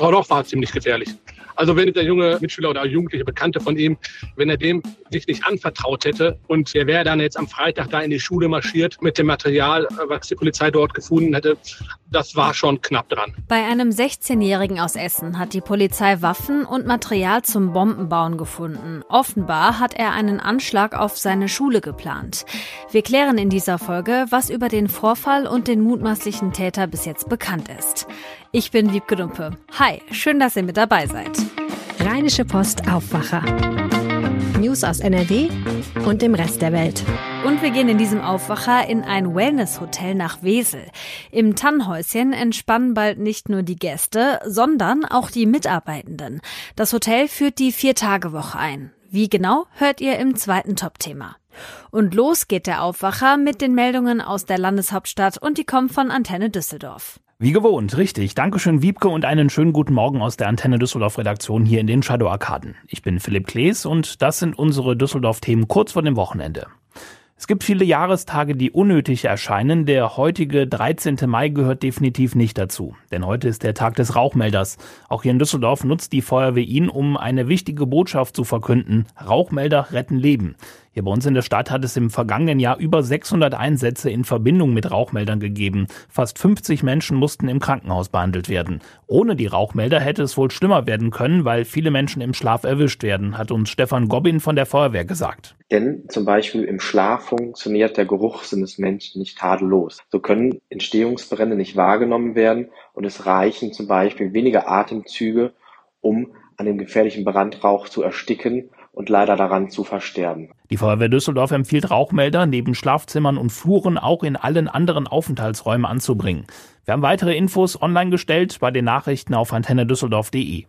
Aber doch war ziemlich gefährlich. Also wenn der junge Mitschüler oder jugendliche Bekannte von ihm, wenn er dem sich nicht anvertraut hätte und er wäre dann jetzt am Freitag da in die Schule marschiert mit dem Material, was die Polizei dort gefunden hätte, das war schon knapp dran. Bei einem 16-Jährigen aus Essen hat die Polizei Waffen und Material zum Bombenbauen gefunden. Offenbar hat er einen Anschlag auf seine Schule geplant. Wir klären in dieser Folge, was über den Vorfall und den mutmaßlichen Täter bis jetzt bekannt ist. Ich bin Wiebke Dumpe. Hi, schön, dass ihr mit dabei seid. Rheinische Post Aufwacher. News aus NRW und dem Rest der Welt. Und wir gehen in diesem Aufwacher in ein Wellness-Hotel nach Wesel. Im Tannhäuschen entspannen bald nicht nur die Gäste, sondern auch die Mitarbeitenden. Das Hotel führt die Vier-Tage-Woche ein. Wie genau, hört ihr im zweiten Top-Thema. Und los geht der Aufwacher mit den Meldungen aus der Landeshauptstadt und die kommen von Antenne Düsseldorf. Wie gewohnt, richtig. Dankeschön, Wiebke, und einen schönen guten Morgen aus der Antenne Düsseldorf Redaktion hier in den Shadow Arkaden. Ich bin Philipp Klees und das sind unsere Düsseldorf-Themen kurz vor dem Wochenende. Es gibt viele Jahrestage, die unnötig erscheinen. Der heutige 13. Mai gehört definitiv nicht dazu. Denn heute ist der Tag des Rauchmelders. Auch hier in Düsseldorf nutzt die Feuerwehr ihn, um eine wichtige Botschaft zu verkünden. Rauchmelder retten Leben. Hier bei uns in der Stadt hat es im vergangenen Jahr über 600 Einsätze in Verbindung mit Rauchmeldern gegeben. Fast 50 Menschen mussten im Krankenhaus behandelt werden. Ohne die Rauchmelder hätte es wohl schlimmer werden können, weil viele Menschen im Schlaf erwischt werden, hat uns Stefan Gobbin von der Feuerwehr gesagt. Denn zum Beispiel im Schlaf funktioniert der Geruchssinn des Menschen nicht tadellos. So können Entstehungsbrände nicht wahrgenommen werden und es reichen zum Beispiel wenige Atemzüge, um an dem gefährlichen Brandrauch zu ersticken und leider daran zu versterben. Die Feuerwehr Düsseldorf empfiehlt Rauchmelder neben Schlafzimmern und Fluren auch in allen anderen Aufenthaltsräumen anzubringen. Wir haben weitere Infos online gestellt bei den Nachrichten auf antennedüsseldorf.de.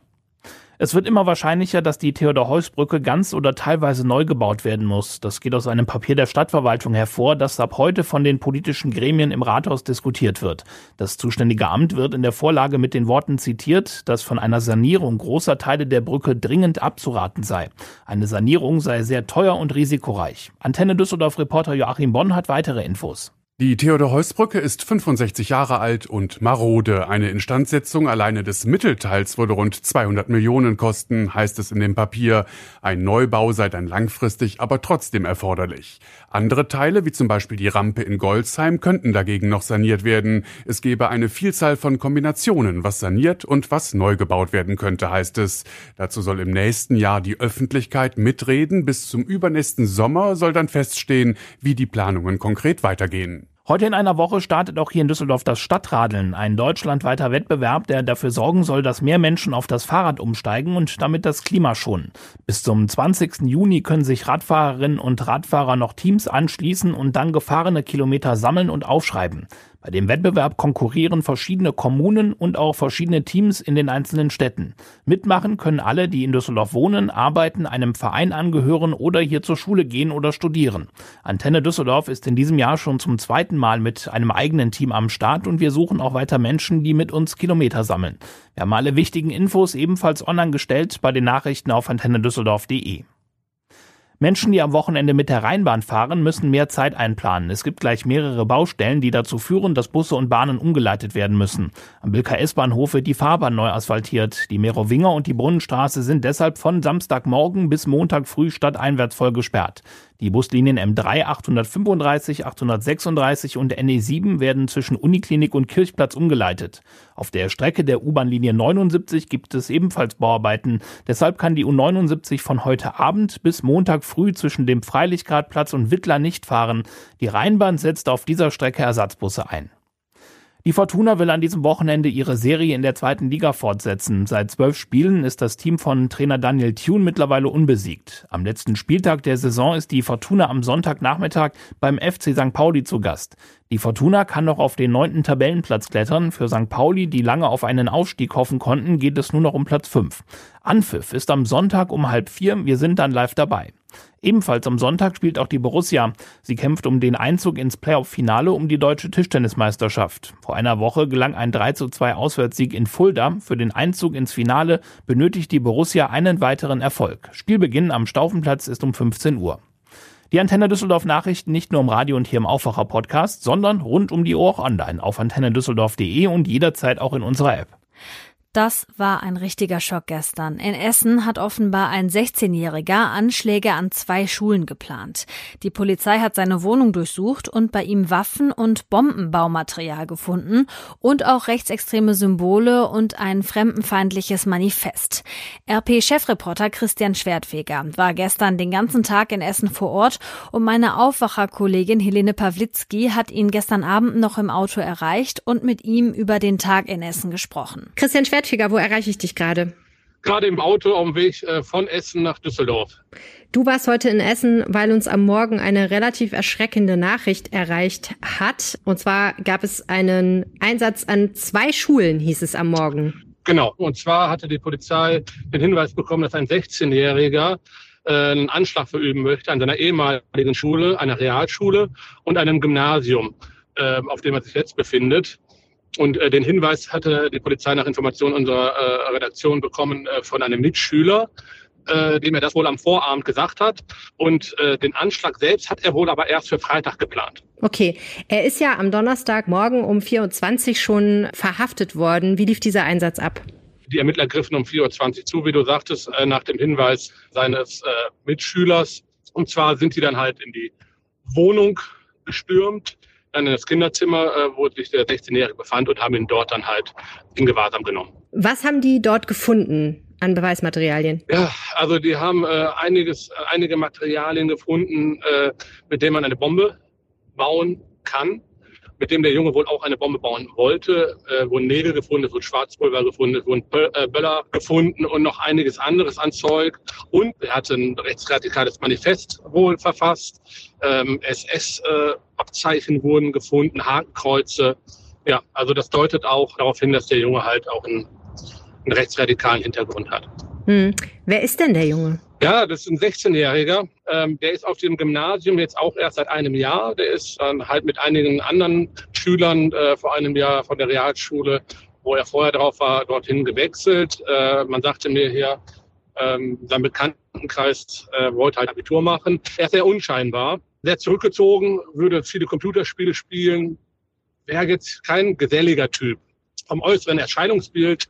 Es wird immer wahrscheinlicher, dass die Theodor-Heuss-Brücke ganz oder teilweise neu gebaut werden muss. Das geht aus einem Papier der Stadtverwaltung hervor, das ab heute von den politischen Gremien im Rathaus diskutiert wird. Das zuständige Amt wird in der Vorlage mit den Worten zitiert, dass von einer Sanierung großer Teile der Brücke dringend abzuraten sei. Eine Sanierung sei sehr teuer und risikoreich. Antenne Düsseldorf-Reporter Joachim Bonn hat weitere Infos. Die Theodor-Heuss-Brücke ist 65 Jahre alt und marode. Eine Instandsetzung alleine des Mittelteils würde rund 200 Millionen kosten, heißt es in dem Papier. Ein Neubau sei dann langfristig, aber trotzdem erforderlich. Andere Teile, wie zum Beispiel die Rampe in Goldsheim, könnten dagegen noch saniert werden. Es gäbe eine Vielzahl von Kombinationen, was saniert und was neu gebaut werden könnte, heißt es. Dazu soll im nächsten Jahr die Öffentlichkeit mitreden. Bis zum übernächsten Sommer soll dann feststehen, wie die Planungen konkret weitergehen. Heute in einer Woche startet auch hier in Düsseldorf das Stadtradeln, ein deutschlandweiter Wettbewerb, der dafür sorgen soll, dass mehr Menschen auf das Fahrrad umsteigen und damit das Klima schonen. Bis zum 20. Juni können sich Radfahrerinnen und Radfahrer noch Teams anschließen und dann gefahrene Kilometer sammeln und aufschreiben. Bei dem Wettbewerb konkurrieren verschiedene Kommunen und auch verschiedene Teams in den einzelnen Städten. Mitmachen können alle, die in Düsseldorf wohnen, arbeiten, einem Verein angehören oder hier zur Schule gehen oder studieren. Antenne Düsseldorf ist in diesem Jahr schon zum zweiten Mal mit einem eigenen Team am Start und wir suchen auch weiter Menschen, die mit uns Kilometer sammeln. Wir haben alle wichtigen Infos ebenfalls online gestellt bei den Nachrichten auf antennedüsseldorf.de. Menschen, die am Wochenende mit der Rheinbahn fahren, müssen mehr Zeit einplanen. Es gibt gleich mehrere Baustellen, die dazu führen, dass Busse und Bahnen umgeleitet werden müssen. Am Bilker S-Bahnhof wird die Fahrbahn neu asphaltiert. Die Merowinger und die Brunnenstraße sind deshalb von Samstagmorgen bis Montag früh stadteinwärts voll gesperrt. Die Buslinien M3 835, 836 und NE7 werden zwischen Uniklinik und Kirchplatz umgeleitet. Auf der Strecke der U-Bahn-Linie 79 gibt es ebenfalls Bauarbeiten. Deshalb kann die U79 von heute Abend bis Montag früh zwischen dem Freilichtgradplatz und Wittler nicht fahren. Die Rheinbahn setzt auf dieser Strecke Ersatzbusse ein. Die Fortuna will an diesem Wochenende ihre Serie in der zweiten Liga fortsetzen. Seit zwölf Spielen ist das Team von Trainer Daniel Thune mittlerweile unbesiegt. Am letzten Spieltag der Saison ist die Fortuna am Sonntagnachmittag beim FC St. Pauli zu Gast. Die Fortuna kann noch auf den neunten Tabellenplatz klettern. Für St. Pauli, die lange auf einen Aufstieg hoffen konnten, geht es nur noch um Platz fünf. Anpfiff ist am Sonntag um halb vier. Wir sind dann live dabei. Ebenfalls am Sonntag spielt auch die Borussia. Sie kämpft um den Einzug ins Playoff-Finale um die deutsche Tischtennismeisterschaft. Vor einer Woche gelang ein 3 zu 2 Auswärtssieg in Fulda. Für den Einzug ins Finale benötigt die Borussia einen weiteren Erfolg. Spielbeginn am Staufenplatz ist um 15 Uhr. Die Antenne Düsseldorf Nachrichten nicht nur im Radio und hier im Aufwacher Podcast, sondern rund um die Uhr auch online auf antennedüsseldorf.de und jederzeit auch in unserer App. Das war ein richtiger Schock gestern. In Essen hat offenbar ein 16-Jähriger Anschläge an zwei Schulen geplant. Die Polizei hat seine Wohnung durchsucht und bei ihm Waffen und Bombenbaumaterial gefunden und auch rechtsextreme Symbole und ein fremdenfeindliches Manifest. RP-Chefreporter Christian Schwertfeger war gestern den ganzen Tag in Essen vor Ort und meine Aufwacherkollegin Helene Pawlitzki hat ihn gestern Abend noch im Auto erreicht und mit ihm über den Tag in Essen gesprochen. Christian wo erreiche ich dich gerade? Gerade im Auto auf dem Weg äh, von Essen nach Düsseldorf. Du warst heute in Essen, weil uns am Morgen eine relativ erschreckende Nachricht erreicht hat. Und zwar gab es einen Einsatz an zwei Schulen, hieß es am Morgen. Genau. Und zwar hatte die Polizei den Hinweis bekommen, dass ein 16-Jähriger äh, einen Anschlag verüben möchte an seiner ehemaligen Schule, einer Realschule und einem Gymnasium, äh, auf dem er sich jetzt befindet. Und äh, den Hinweis hatte die Polizei nach Informationen unserer äh, Redaktion bekommen äh, von einem Mitschüler, äh, dem er das wohl am Vorabend gesagt hat. Und äh, den Anschlag selbst hat er wohl aber erst für Freitag geplant. Okay, er ist ja am Donnerstagmorgen um 4.20 Uhr schon verhaftet worden. Wie lief dieser Einsatz ab? Die Ermittler griffen um 4.20 Uhr zu, wie du sagtest, äh, nach dem Hinweis seines äh, Mitschülers. Und zwar sind sie dann halt in die Wohnung gestürmt dann in das Kinderzimmer, äh, wo sich der 16-Jährige befand und haben ihn dort dann halt in Gewahrsam genommen. Was haben die dort gefunden? an Beweismaterialien? Ja, also die haben äh, einiges, einige Materialien gefunden, äh, mit denen man eine Bombe bauen kann mit dem der Junge wohl auch eine Bombe bauen wollte. Äh, wurden Nägel gefunden, wurden Schwarzpulver gefunden, wurden äh, Böller gefunden und noch einiges anderes an Zeug. Und er hatte ein rechtsradikales Manifest wohl verfasst. Ähm, SS-Abzeichen äh, wurden gefunden, Hakenkreuze. Ja, also das deutet auch darauf hin, dass der Junge halt auch einen, einen rechtsradikalen Hintergrund hat. Hm. Wer ist denn der Junge? Ja, das ist ein 16-Jähriger. Ähm, der ist auf dem Gymnasium jetzt auch erst seit einem Jahr. Der ist dann halt mit einigen anderen Schülern äh, vor einem Jahr von der Realschule, wo er vorher drauf war, dorthin gewechselt. Äh, man sagte mir hier, ähm, sein Bekanntenkreis äh, wollte halt Abitur machen. Er ist sehr unscheinbar, sehr zurückgezogen, würde viele Computerspiele spielen, wäre jetzt kein geselliger Typ. Vom äußeren Erscheinungsbild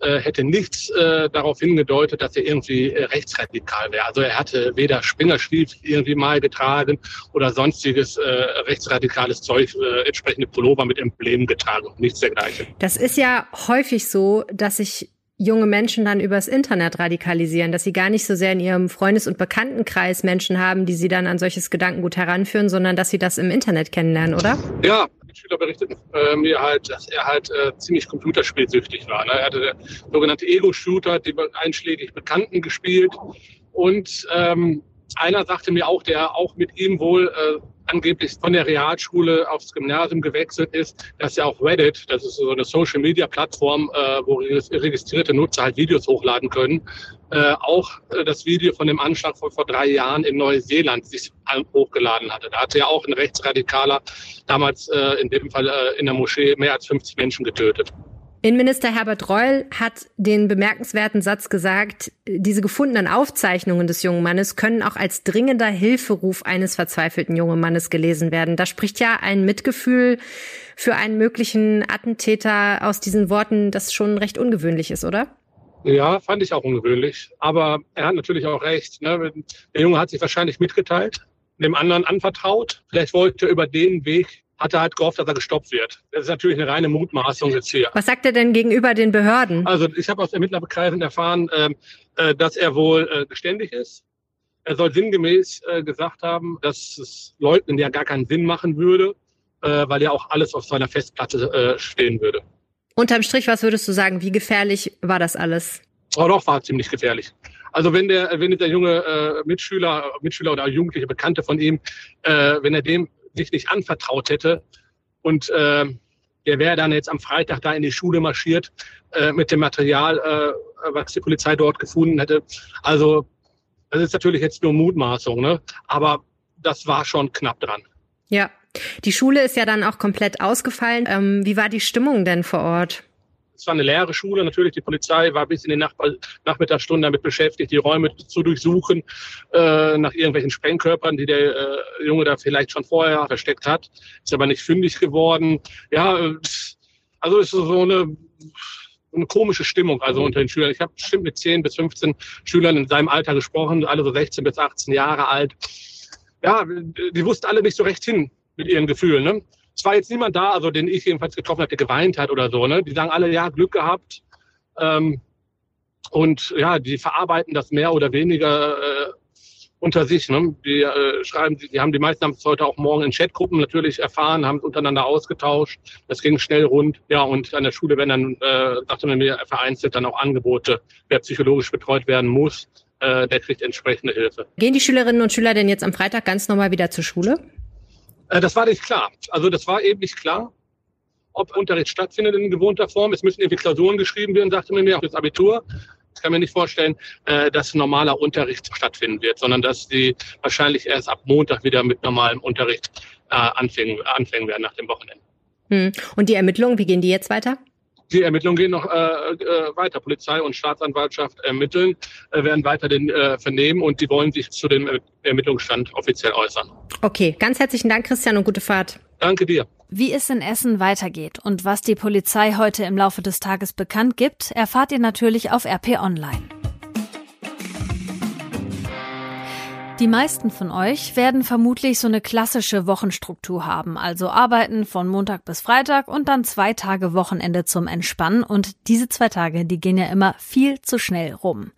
hätte nichts äh, darauf hingedeutet, dass er irgendwie äh, rechtsradikal wäre. Also er hatte weder Springerstiefel irgendwie mal getragen oder sonstiges äh, rechtsradikales Zeug, äh, entsprechende Pullover mit Emblemen getragen, nichts dergleichen. Das ist ja häufig so, dass sich junge Menschen dann übers Internet radikalisieren, dass sie gar nicht so sehr in ihrem Freundes- und Bekanntenkreis Menschen haben, die sie dann an solches Gedankengut heranführen, sondern dass sie das im Internet kennenlernen, oder? Ja, Schüler berichteten äh, mir halt, dass er halt äh, ziemlich computerspielsüchtig war. Ne? Er hatte sogenannte Ego-Shooter, die einschlägig Bekannten gespielt. Und ähm, einer sagte mir auch, der auch mit ihm wohl äh, angeblich von der Realschule aufs Gymnasium gewechselt ist, dass ja auch Reddit, das ist so eine Social Media Plattform, äh, wo registrierte Nutzer halt Videos hochladen können, äh, auch äh, das Video von dem Anschlag von vor drei Jahren in Neuseeland sich hochgeladen hatte. Da hatte ja auch ein Rechtsradikaler damals äh, in dem Fall äh, in der Moschee mehr als 50 Menschen getötet. Innenminister Herbert Reul hat den bemerkenswerten Satz gesagt, diese gefundenen Aufzeichnungen des jungen Mannes können auch als dringender Hilferuf eines verzweifelten jungen Mannes gelesen werden. Da spricht ja ein Mitgefühl für einen möglichen Attentäter aus diesen Worten, das schon recht ungewöhnlich ist, oder? Ja, fand ich auch ungewöhnlich. Aber er hat natürlich auch recht. Ne? Der Junge hat sich wahrscheinlich mitgeteilt, dem anderen anvertraut. Vielleicht wollte er über den Weg hat er halt gehofft, dass er gestoppt wird. Das ist natürlich eine reine Mutmaßung jetzt hier. Was sagt er denn gegenüber den Behörden? Also ich habe aus Ermittlerkreisen erfahren, ähm, äh, dass er wohl äh, geständig ist. Er soll sinngemäß äh, gesagt haben, dass es Leugnen ja gar keinen Sinn machen würde, weil ja auch alles auf seiner Festplatte stehen würde. Unterm Strich, was würdest du sagen? Wie gefährlich war das alles? Oh, doch, war ziemlich gefährlich. Also wenn der, wenn der junge äh, Mitschüler, Mitschüler oder jugendliche Bekannte von ihm, äh, wenn er dem sich nicht anvertraut hätte. Und äh, der wäre dann jetzt am Freitag da in die Schule marschiert äh, mit dem Material, äh, was die Polizei dort gefunden hätte. Also das ist natürlich jetzt nur Mutmaßung, ne? aber das war schon knapp dran. Ja, die Schule ist ja dann auch komplett ausgefallen. Ähm, wie war die Stimmung denn vor Ort? Es war eine leere Schule natürlich. Die Polizei war bis in die Nach Nachmittagsstunden damit beschäftigt, die Räume zu durchsuchen äh, nach irgendwelchen Sprengkörpern, die der äh, Junge da vielleicht schon vorher versteckt hat. Ist aber nicht fündig geworden. Ja, also ist so eine eine komische Stimmung also unter den Schülern. Ich habe bestimmt mit 10 bis 15 Schülern in seinem Alter gesprochen, alle so 16 bis 18 Jahre alt. Ja, die wussten alle nicht so recht hin mit ihren Gefühlen. Ne? Es war jetzt niemand da, also den ich jedenfalls getroffen hatte, der geweint hat oder so. Ne? Die sagen alle, ja, Glück gehabt. Ähm, und ja, die verarbeiten das mehr oder weniger äh, unter sich. Ne? Die äh, schreiben, die, die haben die meisten haben es heute auch morgen in Chatgruppen natürlich erfahren, haben es untereinander ausgetauscht. Das ging schnell rund. Ja, und an der Schule werden dann, äh, sagte man mir, vereinzelt dann auch Angebote, wer psychologisch betreut werden muss, äh, der kriegt entsprechende Hilfe. Gehen die Schülerinnen und Schüler denn jetzt am Freitag ganz normal wieder zur Schule? Äh, das war nicht klar. Also das war eben nicht klar, ob Unterricht stattfindet in gewohnter Form. Es müssen irgendwie Klausuren geschrieben werden, sagte man mir, auch das Abitur. Ich kann mir nicht vorstellen, äh, dass normaler Unterricht stattfinden wird, sondern dass sie wahrscheinlich erst ab Montag wieder mit normalem Unterricht äh, anfangen, anfangen werden nach dem Wochenende. Hm. Und die Ermittlungen, wie gehen die jetzt weiter? Die Ermittlungen gehen noch äh, äh, weiter. Polizei und Staatsanwaltschaft ermitteln, äh, werden weiter den äh, vernehmen und die wollen sich zu dem Ermittlungsstand offiziell äußern. Okay, ganz herzlichen Dank, Christian, und gute Fahrt. Danke dir. Wie es in Essen weitergeht und was die Polizei heute im Laufe des Tages bekannt gibt, erfahrt ihr natürlich auf RP Online. Die meisten von euch werden vermutlich so eine klassische Wochenstruktur haben, also arbeiten von Montag bis Freitag und dann zwei Tage Wochenende zum Entspannen und diese zwei Tage, die gehen ja immer viel zu schnell rum.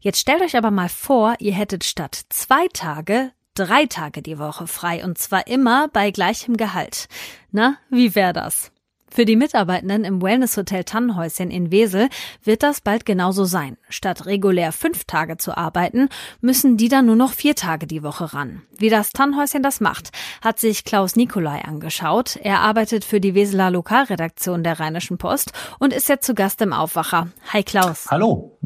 Jetzt stellt euch aber mal vor, ihr hättet statt zwei Tage drei Tage die Woche frei und zwar immer bei gleichem Gehalt. Na, wie wäre das? Für die Mitarbeitenden im Wellness-Hotel Tannenhäuschen in Wesel wird das bald genauso sein. Statt regulär fünf Tage zu arbeiten, müssen die dann nur noch vier Tage die Woche ran. Wie das Tannenhäuschen das macht, hat sich Klaus Nikolai angeschaut. Er arbeitet für die Weseler Lokalredaktion der Rheinischen Post und ist jetzt zu Gast im Aufwacher. Hi Klaus. Hallo.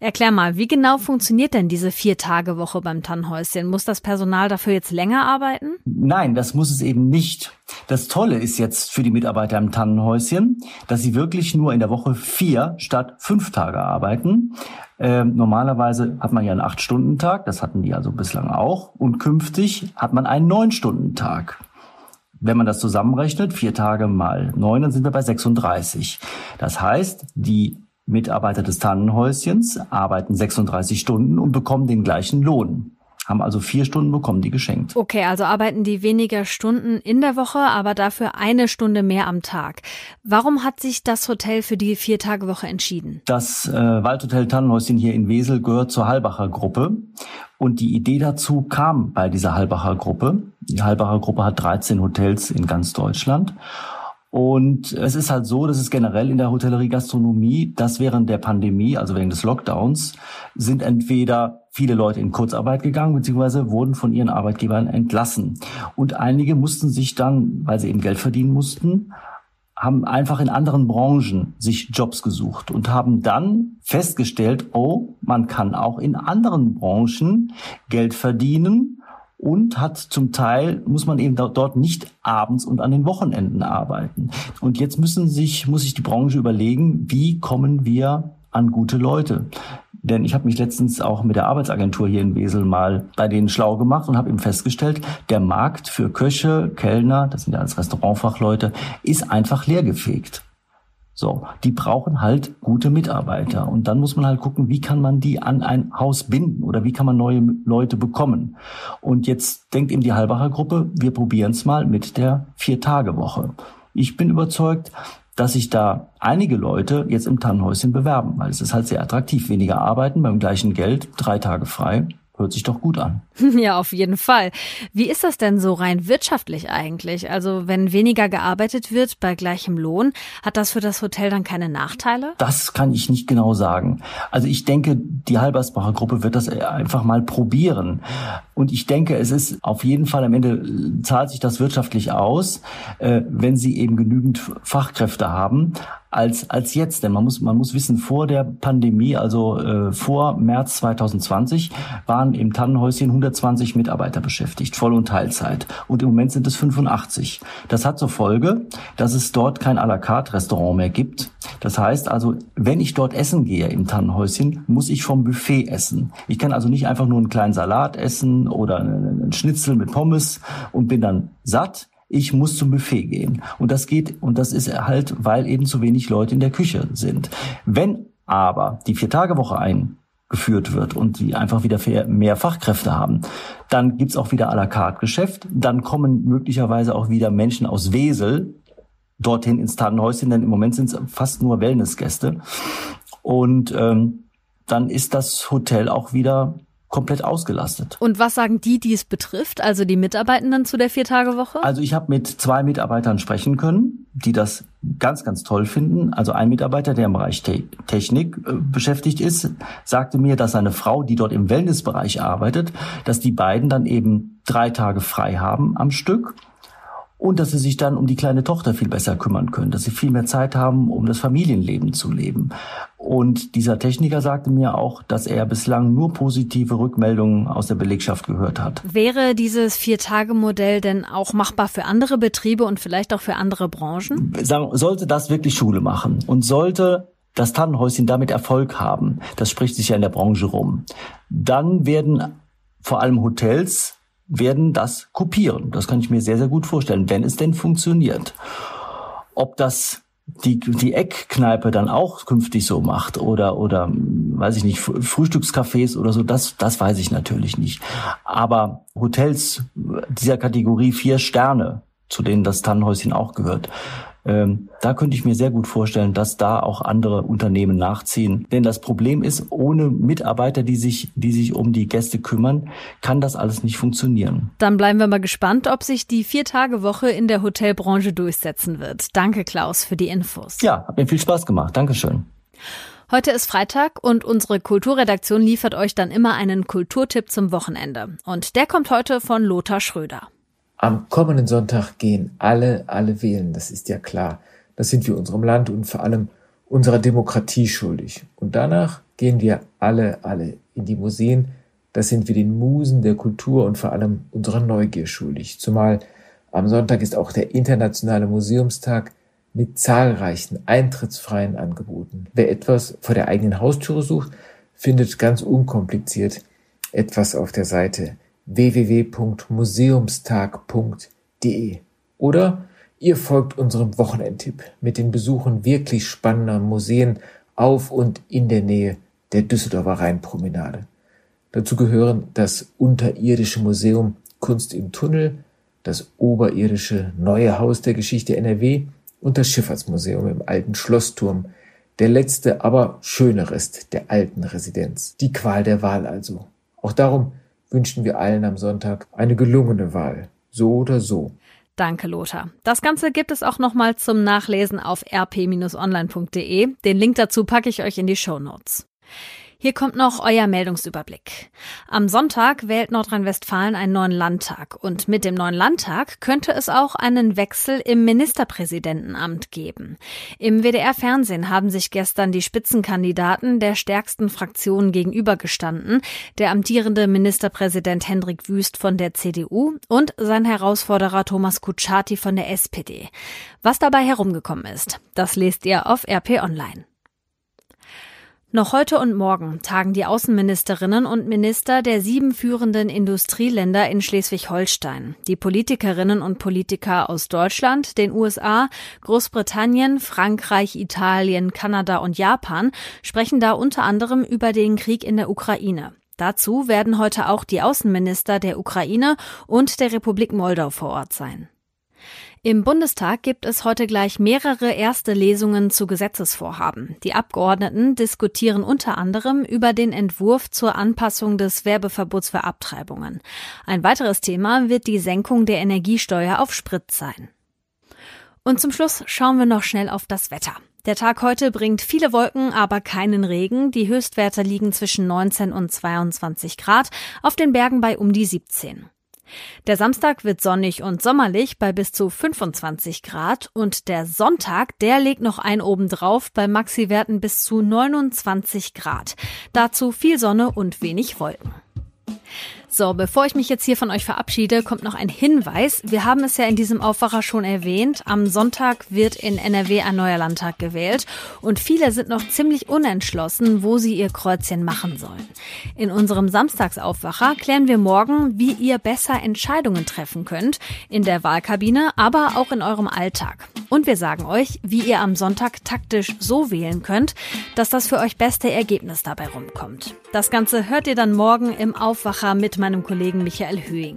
Erklär mal, wie genau funktioniert denn diese Vier-Tage-Woche beim Tannhäuschen? Muss das Personal dafür jetzt länger arbeiten? Nein, das muss es eben nicht. Das Tolle ist jetzt für die Mitarbeiter im Tannenhäuschen, dass sie wirklich nur in der Woche vier statt fünf Tage arbeiten. Ähm, normalerweise hat man ja einen Acht-Stunden-Tag, das hatten die also bislang auch. Und künftig hat man einen Neun-Stunden-Tag. Wenn man das zusammenrechnet, vier Tage mal neun, dann sind wir bei 36. Das heißt, die Mitarbeiter des Tannenhäuschens arbeiten 36 Stunden und bekommen den gleichen Lohn. Haben also vier Stunden bekommen, die geschenkt. Okay, also arbeiten die weniger Stunden in der Woche, aber dafür eine Stunde mehr am Tag. Warum hat sich das Hotel für die Vier-Tage-Woche entschieden? Das äh, Waldhotel Tannenhäuschen hier in Wesel gehört zur Halbacher Gruppe. Und die Idee dazu kam bei dieser Halbacher Gruppe. Die Halbacher Gruppe hat 13 Hotels in ganz Deutschland. Und es ist halt so, dass es generell in der Hotellerie Gastronomie, dass während der Pandemie, also während des Lockdowns, sind entweder viele Leute in Kurzarbeit gegangen, beziehungsweise wurden von ihren Arbeitgebern entlassen. Und einige mussten sich dann, weil sie eben Geld verdienen mussten, haben einfach in anderen Branchen sich Jobs gesucht und haben dann festgestellt, oh, man kann auch in anderen Branchen Geld verdienen und hat zum Teil, muss man eben dort nicht abends und an den Wochenenden arbeiten. Und jetzt müssen sich, muss sich die Branche überlegen, wie kommen wir an gute Leute. Denn ich habe mich letztens auch mit der Arbeitsagentur hier in Wesel mal bei denen schlau gemacht und habe eben festgestellt, der Markt für Köche, Kellner, das sind ja alles Restaurantfachleute, ist einfach leergefegt. So, die brauchen halt gute Mitarbeiter. Und dann muss man halt gucken, wie kann man die an ein Haus binden oder wie kann man neue Leute bekommen. Und jetzt denkt eben die Halbacher Gruppe, wir probieren es mal mit der Vier-Tage-Woche. Ich bin überzeugt, dass sich da einige Leute jetzt im Tannenhäuschen bewerben, weil es ist halt sehr attraktiv. Weniger arbeiten beim gleichen Geld, drei Tage frei. Hört sich doch gut an. Ja, auf jeden Fall. Wie ist das denn so rein wirtschaftlich eigentlich? Also wenn weniger gearbeitet wird bei gleichem Lohn, hat das für das Hotel dann keine Nachteile? Das kann ich nicht genau sagen. Also ich denke, die Halbersbacher Gruppe wird das einfach mal probieren. Und ich denke, es ist auf jeden Fall am Ende zahlt sich das wirtschaftlich aus, äh, wenn sie eben genügend Fachkräfte haben als, als jetzt. Denn man muss, man muss wissen, vor der Pandemie, also äh, vor März 2020, waren im Tannenhäuschen 120 Mitarbeiter beschäftigt, Voll- und Teilzeit. Und im Moment sind es 85. Das hat zur Folge, dass es dort kein à la carte Restaurant mehr gibt. Das heißt also, wenn ich dort essen gehe im Tannenhäuschen, muss ich vom Buffet essen. Ich kann also nicht einfach nur einen kleinen Salat essen oder einen Schnitzel mit Pommes und bin dann satt ich muss zum Buffet gehen. Und das geht, und das ist halt, weil eben zu wenig Leute in der Küche sind. Wenn aber die Vier-Tage-Woche eingeführt wird und die einfach wieder mehr Fachkräfte haben, dann gibt's auch wieder à la carte Geschäft. Dann kommen möglicherweise auch wieder Menschen aus Wesel dorthin ins Tannenhäuschen, denn im Moment sind es fast nur Wellnessgäste. Und ähm, dann ist das Hotel auch wieder komplett ausgelastet. Und was sagen die, die es betrifft, also die Mitarbeitenden zu der Viertagewoche? Also ich habe mit zwei Mitarbeitern sprechen können, die das ganz, ganz toll finden. Also ein Mitarbeiter, der im Bereich Te Technik äh, beschäftigt ist, sagte mir, dass seine Frau, die dort im Wellnessbereich arbeitet, dass die beiden dann eben drei Tage frei haben am Stück und dass sie sich dann um die kleine Tochter viel besser kümmern können, dass sie viel mehr Zeit haben, um das Familienleben zu leben. Und dieser Techniker sagte mir auch, dass er bislang nur positive Rückmeldungen aus der Belegschaft gehört hat. Wäre dieses Vier-Tage-Modell denn auch machbar für andere Betriebe und vielleicht auch für andere Branchen? Sollte das wirklich Schule machen und sollte das Tannenhäuschen damit Erfolg haben, das spricht sich ja in der Branche rum, dann werden vor allem Hotels werden das kopieren. Das kann ich mir sehr, sehr gut vorstellen, wenn es denn funktioniert. Ob das die, die Eckkneipe dann auch künftig so macht oder, oder, weiß ich nicht, Frühstückscafés oder so, das, das weiß ich natürlich nicht. Aber Hotels dieser Kategorie vier Sterne, zu denen das Tannenhäuschen auch gehört, ähm, da könnte ich mir sehr gut vorstellen, dass da auch andere Unternehmen nachziehen. Denn das Problem ist, ohne Mitarbeiter, die sich, die sich um die Gäste kümmern, kann das alles nicht funktionieren. Dann bleiben wir mal gespannt, ob sich die Vier-Tage-Woche in der Hotelbranche durchsetzen wird. Danke, Klaus, für die Infos. Ja, hat mir viel Spaß gemacht. Dankeschön. Heute ist Freitag und unsere Kulturredaktion liefert euch dann immer einen Kulturtipp zum Wochenende. Und der kommt heute von Lothar Schröder. Am kommenden Sonntag gehen alle, alle wählen, das ist ja klar. Das sind wir unserem Land und vor allem unserer Demokratie schuldig. Und danach gehen wir alle, alle in die Museen. Das sind wir den Musen der Kultur und vor allem unserer Neugier schuldig. Zumal am Sonntag ist auch der Internationale Museumstag mit zahlreichen eintrittsfreien Angeboten. Wer etwas vor der eigenen Haustüre sucht, findet ganz unkompliziert etwas auf der Seite www.museumstag.de oder ihr folgt unserem Wochenendtipp mit den Besuchen wirklich spannender Museen auf und in der Nähe der Düsseldorfer Rheinpromenade. Dazu gehören das unterirdische Museum Kunst im Tunnel, das oberirdische Neue Haus der Geschichte NRW und das Schifffahrtsmuseum im alten Schlossturm, der letzte, aber schöne Rest der alten Residenz. Die Qual der Wahl also. Auch darum wünschen wir allen am Sonntag eine gelungene Wahl. So oder so. Danke, Lothar. Das Ganze gibt es auch nochmal zum Nachlesen auf rp-online.de. Den Link dazu packe ich euch in die Show Notes. Hier kommt noch euer Meldungsüberblick. Am Sonntag wählt Nordrhein-Westfalen einen neuen Landtag und mit dem neuen Landtag könnte es auch einen Wechsel im Ministerpräsidentenamt geben. Im WDR-Fernsehen haben sich gestern die Spitzenkandidaten der stärksten Fraktionen gegenübergestanden, der amtierende Ministerpräsident Hendrik Wüst von der CDU und sein Herausforderer Thomas Kutschaty von der SPD. Was dabei herumgekommen ist, das lest ihr auf RP Online. Noch heute und morgen tagen die Außenministerinnen und Minister der sieben führenden Industrieländer in Schleswig-Holstein. Die Politikerinnen und Politiker aus Deutschland, den USA, Großbritannien, Frankreich, Italien, Kanada und Japan sprechen da unter anderem über den Krieg in der Ukraine. Dazu werden heute auch die Außenminister der Ukraine und der Republik Moldau vor Ort sein. Im Bundestag gibt es heute gleich mehrere erste Lesungen zu Gesetzesvorhaben. Die Abgeordneten diskutieren unter anderem über den Entwurf zur Anpassung des Werbeverbots für Abtreibungen. Ein weiteres Thema wird die Senkung der Energiesteuer auf Sprit sein. Und zum Schluss schauen wir noch schnell auf das Wetter. Der Tag heute bringt viele Wolken, aber keinen Regen. Die Höchstwerte liegen zwischen 19 und 22 Grad, auf den Bergen bei um die 17. Der Samstag wird sonnig und sommerlich bei bis zu 25 Grad und der Sonntag, der legt noch ein obendrauf bei Maxi-Werten bis zu 29 Grad. Dazu viel Sonne und wenig Wolken. So, bevor ich mich jetzt hier von euch verabschiede, kommt noch ein Hinweis. Wir haben es ja in diesem Aufwacher schon erwähnt. Am Sonntag wird in NRW ein neuer Landtag gewählt und viele sind noch ziemlich unentschlossen, wo sie ihr Kreuzchen machen sollen. In unserem Samstagsaufwacher klären wir morgen, wie ihr besser Entscheidungen treffen könnt. In der Wahlkabine, aber auch in eurem Alltag. Und wir sagen euch, wie ihr am Sonntag taktisch so wählen könnt, dass das für euch beste Ergebnis dabei rumkommt. Das Ganze hört ihr dann morgen im Aufwacher mit meinem Kollegen Michael Höhing.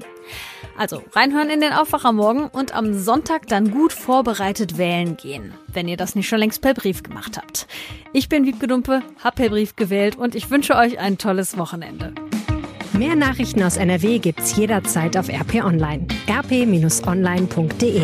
Also reinhören in den Aufwacher morgen und am Sonntag dann gut vorbereitet wählen gehen, wenn ihr das nicht schon längst per Brief gemacht habt. Ich bin Wiebke Dumpe, hab per Brief gewählt und ich wünsche euch ein tolles Wochenende. Mehr Nachrichten aus NRW gibt's jederzeit auf RP Online. rp-online.de